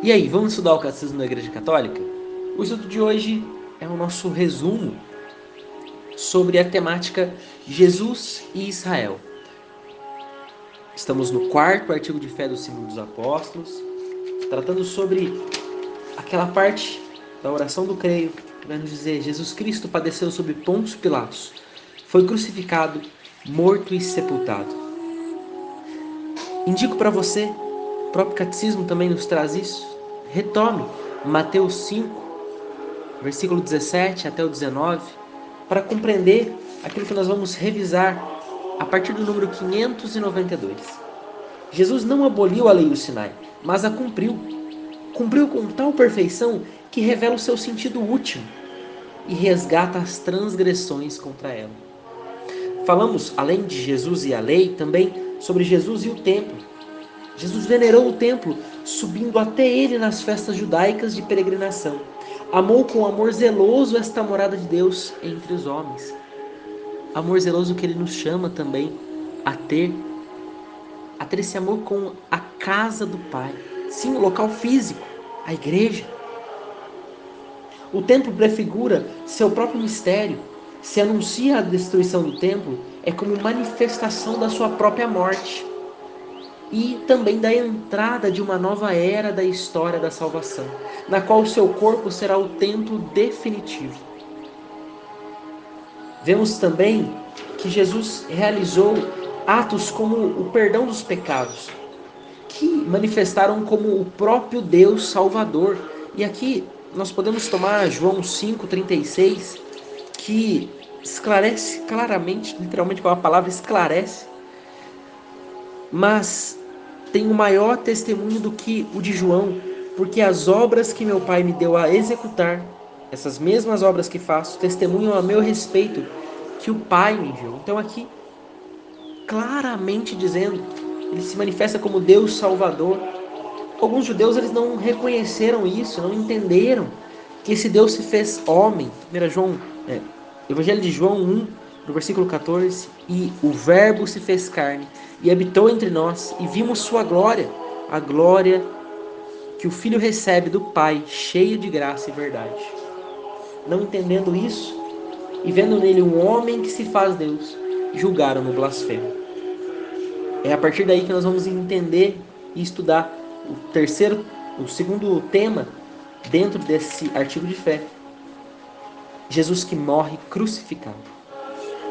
E aí, vamos estudar o Catecismo da Igreja Católica? O estudo de hoje é o nosso resumo sobre a temática Jesus e Israel. Estamos no quarto artigo de fé do símbolo dos apóstolos, tratando sobre aquela parte da oração do creio, que vai nos dizer: Jesus Cristo padeceu sob Pontos Pilatos, foi crucificado, morto e sepultado. Indico para você o próprio catecismo também nos traz isso. Retome Mateus 5, versículo 17 até o 19, para compreender aquilo que nós vamos revisar a partir do número 592. Jesus não aboliu a lei do Sinai, mas a cumpriu. Cumpriu com tal perfeição que revela o seu sentido último e resgata as transgressões contra ela. Falamos, além de Jesus e a lei, também sobre Jesus e o templo Jesus venerou o templo, subindo até ele nas festas judaicas de peregrinação. Amou com amor zeloso esta morada de Deus entre os homens. Amor zeloso que ele nos chama também a ter, a ter esse amor com a casa do Pai. Sim, o local físico, a igreja. O templo prefigura seu próprio mistério. Se anuncia a destruição do templo, é como manifestação da sua própria morte e também da entrada de uma nova era da história da salvação, na qual o seu corpo será o templo definitivo. Vemos também que Jesus realizou atos como o perdão dos pecados, que manifestaram como o próprio Deus Salvador. E aqui nós podemos tomar João 5,36, que esclarece claramente, literalmente com a palavra esclarece, mas tenho maior testemunho do que o de João, porque as obras que meu Pai me deu a executar, essas mesmas obras que faço, testemunham a meu respeito que o Pai me enviou. Então aqui, claramente dizendo, ele se manifesta como Deus Salvador. Alguns judeus eles não reconheceram isso, não entenderam que esse Deus se fez homem. 1 João, é, Evangelho de João 1, no versículo 14, e o Verbo se fez carne e habitou entre nós, e vimos sua glória, a glória que o Filho recebe do Pai, cheio de graça e verdade. Não entendendo isso, e vendo nele um homem que se faz Deus, julgaram-no blasfemo. É a partir daí que nós vamos entender e estudar o terceiro, o segundo tema dentro desse artigo de fé. Jesus que morre crucificado.